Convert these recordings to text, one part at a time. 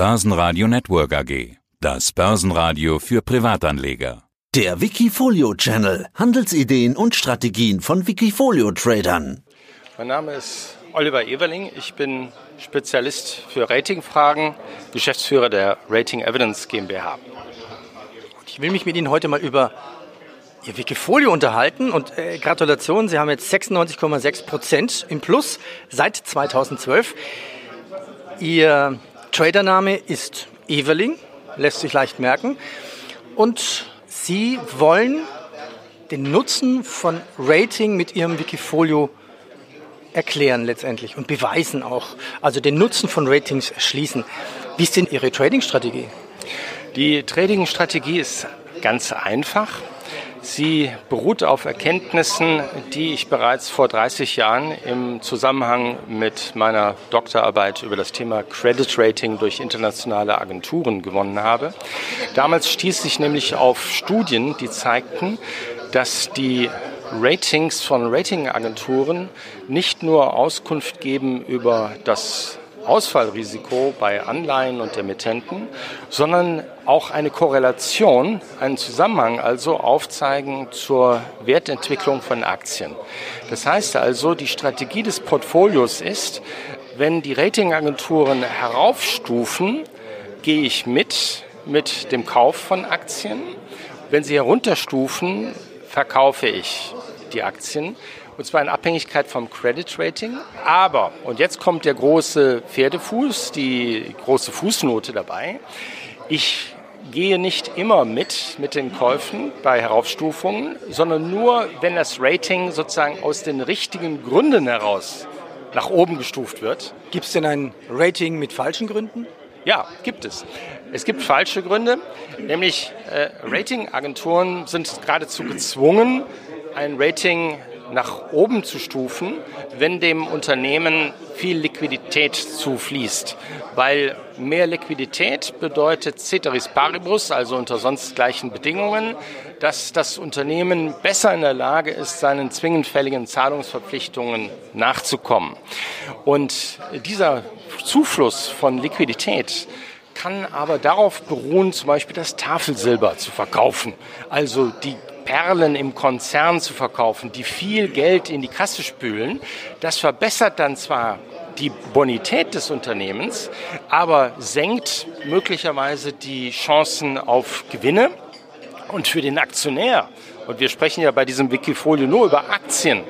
Börsenradio Network AG. Das Börsenradio für Privatanleger. Der Wikifolio Channel. Handelsideen und Strategien von Wikifolio Tradern. Mein Name ist Oliver Everling. Ich bin Spezialist für Ratingfragen, Geschäftsführer der Rating Evidence GmbH. Ich will mich mit Ihnen heute mal über Ihr Wikifolio unterhalten und äh, Gratulation, Sie haben jetzt 96,6 Prozent im Plus seit 2012. Ihr Tradername ist Everling, lässt sich leicht merken. Und Sie wollen den Nutzen von Rating mit Ihrem Wikifolio erklären letztendlich und beweisen auch. Also den Nutzen von Ratings erschließen. Wie ist denn Ihre Trading-Strategie? Die Trading-Strategie ist ganz einfach. Sie beruht auf Erkenntnissen, die ich bereits vor 30 Jahren im Zusammenhang mit meiner Doktorarbeit über das Thema Credit Rating durch internationale Agenturen gewonnen habe. Damals stieß ich nämlich auf Studien, die zeigten, dass die Ratings von Ratingagenturen nicht nur Auskunft geben über das Ausfallrisiko bei Anleihen und Emittenten, sondern auch eine Korrelation, einen Zusammenhang also aufzeigen zur Wertentwicklung von Aktien. Das heißt also, die Strategie des Portfolios ist, wenn die Ratingagenturen heraufstufen, gehe ich mit mit dem Kauf von Aktien. Wenn sie herunterstufen, verkaufe ich die Aktien und zwar in Abhängigkeit vom Credit Rating. Aber, und jetzt kommt der große Pferdefuß, die große Fußnote dabei, ich gehe nicht immer mit mit den Käufen bei Heraufstufungen, sondern nur, wenn das Rating sozusagen aus den richtigen Gründen heraus nach oben gestuft wird. Gibt es denn ein Rating mit falschen Gründen? Ja, gibt es. Es gibt falsche Gründe, nämlich äh, Ratingagenturen sind geradezu gezwungen, ein Rating nach oben zu stufen, wenn dem Unternehmen viel Liquidität zufließt. Weil mehr Liquidität bedeutet Ceteris Paribus, also unter sonst gleichen Bedingungen, dass das Unternehmen besser in der Lage ist, seinen zwingend fälligen Zahlungsverpflichtungen nachzukommen. Und dieser Zufluss von Liquidität kann aber darauf beruhen, zum Beispiel das Tafelsilber zu verkaufen. Also die Perlen im Konzern zu verkaufen, die viel Geld in die Kasse spülen. Das verbessert dann zwar die Bonität des Unternehmens, aber senkt möglicherweise die Chancen auf Gewinne. Und für den Aktionär, und wir sprechen ja bei diesem Wikifolio nur über Aktien,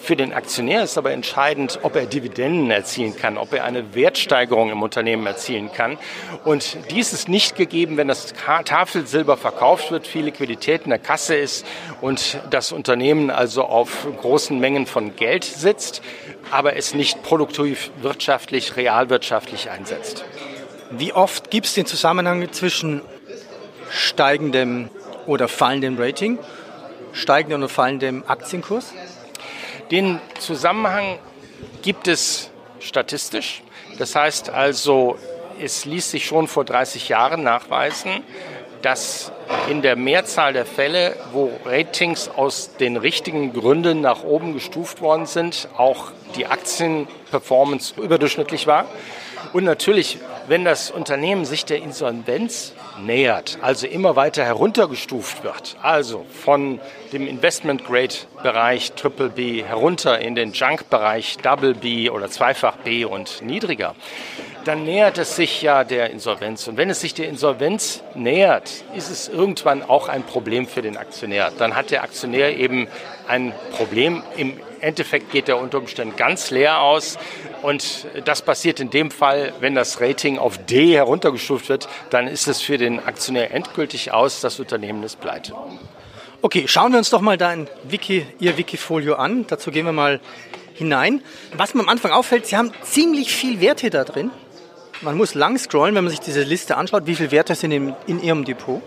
für den Aktionär ist aber entscheidend, ob er Dividenden erzielen kann, ob er eine Wertsteigerung im Unternehmen erzielen kann. Und dies ist nicht gegeben, wenn das Tafelsilber verkauft wird, viel Liquidität in der Kasse ist und das Unternehmen also auf großen Mengen von Geld sitzt, aber es nicht produktiv wirtschaftlich, realwirtschaftlich einsetzt. Wie oft gibt es den Zusammenhang zwischen steigendem oder fallendem Rating, steigendem oder fallendem Aktienkurs? Den Zusammenhang gibt es statistisch. Das heißt also, es ließ sich schon vor 30 Jahren nachweisen, dass in der Mehrzahl der Fälle, wo Ratings aus den richtigen Gründen nach oben gestuft worden sind, auch die Aktienperformance überdurchschnittlich war. Und natürlich, wenn das Unternehmen sich der Insolvenz nähert, also immer weiter heruntergestuft wird, also von dem Investment Grade Bereich Triple B herunter in den Junk Bereich Double B oder Zweifach B und niedriger, dann nähert es sich ja der Insolvenz. Und wenn es sich der Insolvenz nähert, ist es irgendwann auch ein Problem für den Aktionär. Dann hat der Aktionär eben ein Problem. Im Endeffekt geht der unter Umständen ganz leer aus. Und das passiert in dem Fall, wenn das Rating auf D heruntergestuft wird, dann ist es für den Aktionär endgültig aus, das Unternehmen ist pleite. Okay, schauen wir uns doch mal dein Wiki, Ihr Wikifolio an. Dazu gehen wir mal hinein. Was mir am Anfang auffällt, Sie haben ziemlich viel Werte da drin. Man muss lang scrollen, wenn man sich diese Liste anschaut. Wie viele Werte sind in, in Ihrem Depot?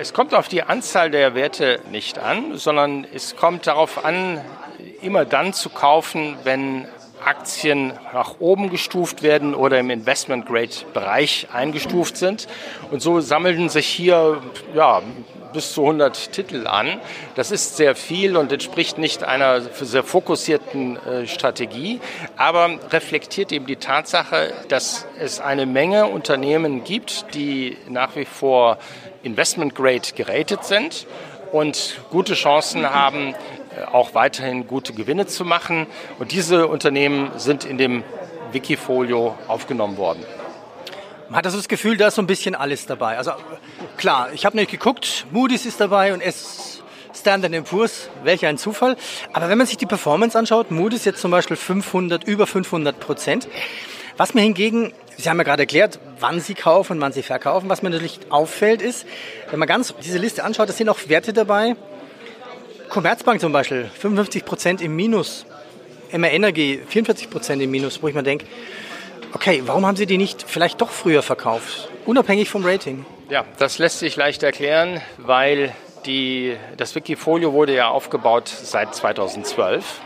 Es kommt auf die Anzahl der Werte nicht an, sondern es kommt darauf an, immer dann zu kaufen, wenn Aktien nach oben gestuft werden oder im Investment-Grade-Bereich eingestuft sind. Und so sammeln sich hier ja, bis zu 100 Titel an. Das ist sehr viel und entspricht nicht einer sehr fokussierten äh, Strategie, aber reflektiert eben die Tatsache, dass es eine Menge Unternehmen gibt, die nach wie vor Investment Grade geratet sind und gute Chancen haben, auch weiterhin gute Gewinne zu machen. Und diese Unternehmen sind in dem Wikifolio aufgenommen worden. Man hat also das Gefühl, da ist so ein bisschen alles dabei. Also klar, ich habe nicht geguckt, Moody's ist dabei und S Standard Poor's, welch ein Zufall. Aber wenn man sich die Performance anschaut, Moody's jetzt zum Beispiel 500, über 500 Prozent. Was mir hingegen, Sie haben ja gerade erklärt, wann Sie kaufen wann Sie verkaufen. Was mir natürlich auffällt ist, wenn man ganz diese Liste anschaut, da sind auch Werte dabei. Commerzbank zum Beispiel, 55 Prozent im Minus. MR Energy, 44 Prozent im Minus, wo ich mir denke, Okay, warum haben Sie die nicht vielleicht doch früher verkauft, unabhängig vom Rating? Ja, das lässt sich leicht erklären, weil die, das Wikifolio wurde ja aufgebaut seit 2012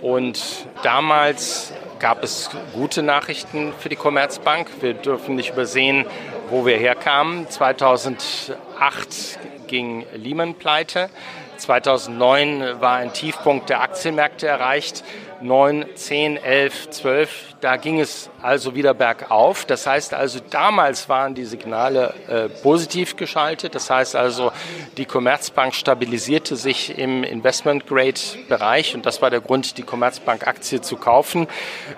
und damals gab es gute Nachrichten für die Commerzbank. Wir dürfen nicht übersehen, wo wir herkamen. 2008 ging Lehman pleite. 2009 war ein Tiefpunkt der Aktienmärkte erreicht. 9, 10, 11, 12, da ging es also wieder bergauf. Das heißt also, damals waren die Signale äh, positiv geschaltet. Das heißt also, die Commerzbank stabilisierte sich im Investment-Grade-Bereich und das war der Grund, die Commerzbank-Aktie zu kaufen.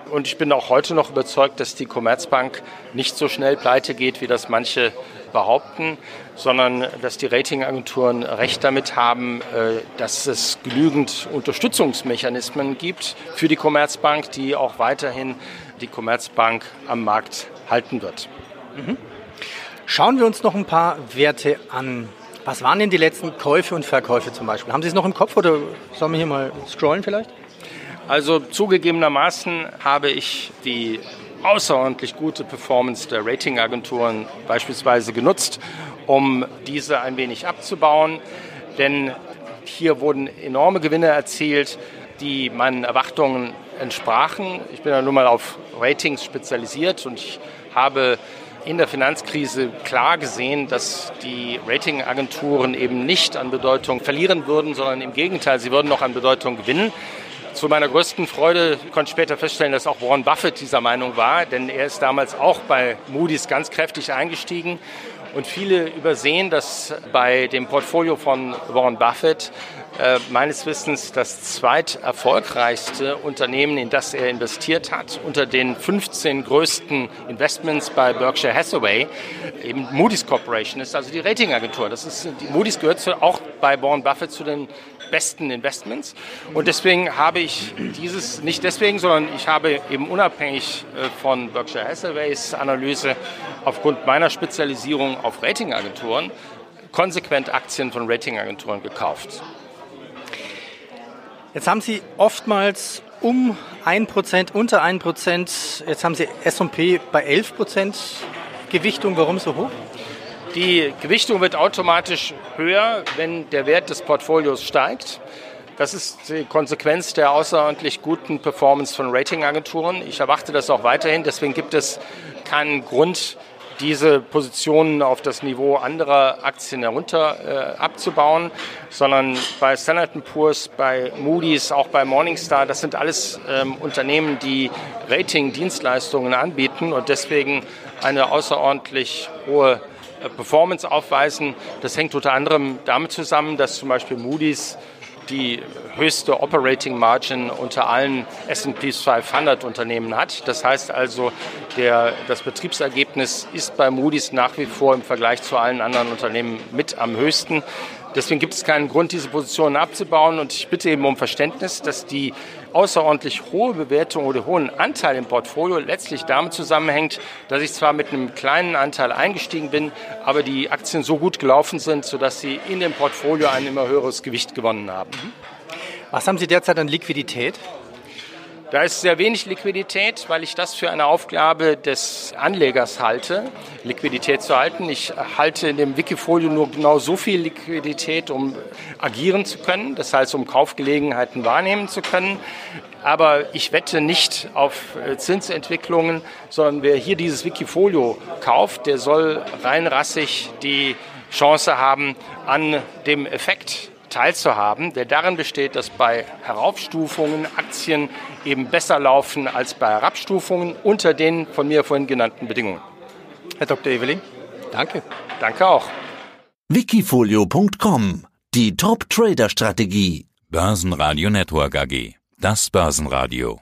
Und ich bin auch heute noch überzeugt, dass die Commerzbank nicht so schnell pleite geht, wie das manche behaupten, sondern dass die Ratingagenturen recht damit haben, äh, dass es genügend Unterstützungsmechanismen gibt für die Commerzbank, die auch weiterhin die Commerzbank am Markt halten wird. Mhm. Schauen wir uns noch ein paar Werte an. Was waren denn die letzten Käufe und Verkäufe zum Beispiel? Haben Sie es noch im Kopf oder sollen wir hier mal scrollen vielleicht? Also zugegebenermaßen habe ich die außerordentlich gute Performance der Ratingagenturen beispielsweise genutzt, um diese ein wenig abzubauen. Denn hier wurden enorme Gewinne erzielt, die meinen Erwartungen entsprachen. Ich bin ja nun mal auf Ratings spezialisiert und ich habe in der Finanzkrise klar gesehen, dass die Ratingagenturen eben nicht an Bedeutung verlieren würden, sondern im Gegenteil, sie würden noch an Bedeutung gewinnen. Zu meiner größten Freude konnte ich später feststellen, dass auch Warren Buffett dieser Meinung war, denn er ist damals auch bei Moody's ganz kräftig eingestiegen. Und viele übersehen, dass bei dem Portfolio von Warren Buffett äh, meines Wissens das zweiterfolgreichste Unternehmen, in das er investiert hat, unter den 15 größten Investments bei Berkshire Hathaway, eben Moody's Corporation ist, also die Ratingagentur. Das ist, Moody's gehört zu, auch bei Warren Buffett zu den besten Investments. Und deswegen habe ich dieses, nicht deswegen, sondern ich habe eben unabhängig äh, von Berkshire Hathaways Analyse aufgrund meiner Spezialisierung auf Ratingagenturen konsequent Aktien von Ratingagenturen gekauft. Jetzt haben Sie oftmals um 1%, unter 1%, jetzt haben Sie S&P bei 11% Gewichtung. Warum so hoch? Die Gewichtung wird automatisch höher, wenn der Wert des Portfolios steigt. Das ist die Konsequenz der außerordentlich guten Performance von Ratingagenturen. Ich erwarte das auch weiterhin. Deswegen gibt es keinen Grund, diese Positionen auf das Niveau anderer Aktien herunter äh, abzubauen, sondern bei Standard Poor's, bei Moody's, auch bei Morningstar, das sind alles ähm, Unternehmen, die Rating-Dienstleistungen anbieten und deswegen eine außerordentlich hohe Performance aufweisen. Das hängt unter anderem damit zusammen, dass zum Beispiel Moody's die höchste Operating Margin unter allen S&P 500 Unternehmen hat. Das heißt also, der, das Betriebsergebnis ist bei Moody's nach wie vor im Vergleich zu allen anderen Unternehmen mit am höchsten. Deswegen gibt es keinen Grund, diese Positionen abzubauen. Und ich bitte eben um Verständnis, dass die außerordentlich hohe Bewertung oder hohen Anteil im Portfolio letztlich damit zusammenhängt, dass ich zwar mit einem kleinen Anteil eingestiegen bin, aber die Aktien so gut gelaufen sind, sodass sie in dem Portfolio ein immer höheres Gewicht gewonnen haben. Was haben Sie derzeit an Liquidität? Da ist sehr wenig Liquidität, weil ich das für eine Aufgabe des Anlegers halte, Liquidität zu halten. Ich halte in dem Wikifolio nur genau so viel Liquidität, um agieren zu können, das heißt, um Kaufgelegenheiten wahrnehmen zu können. Aber ich wette nicht auf äh, Zinsentwicklungen, sondern wer hier dieses Wikifolio kauft, der soll rein rassig die Chance haben, an dem Effekt teilzuhaben, der darin besteht, dass bei Heraufstufungen Aktien eben besser laufen als bei Herabstufungen unter den von mir vorhin genannten Bedingungen. Herr Dr. Eveling, danke. Danke auch. Wikifolio.com Die Top-Trader-Strategie. Börsenradio Network AG. Das Börsenradio.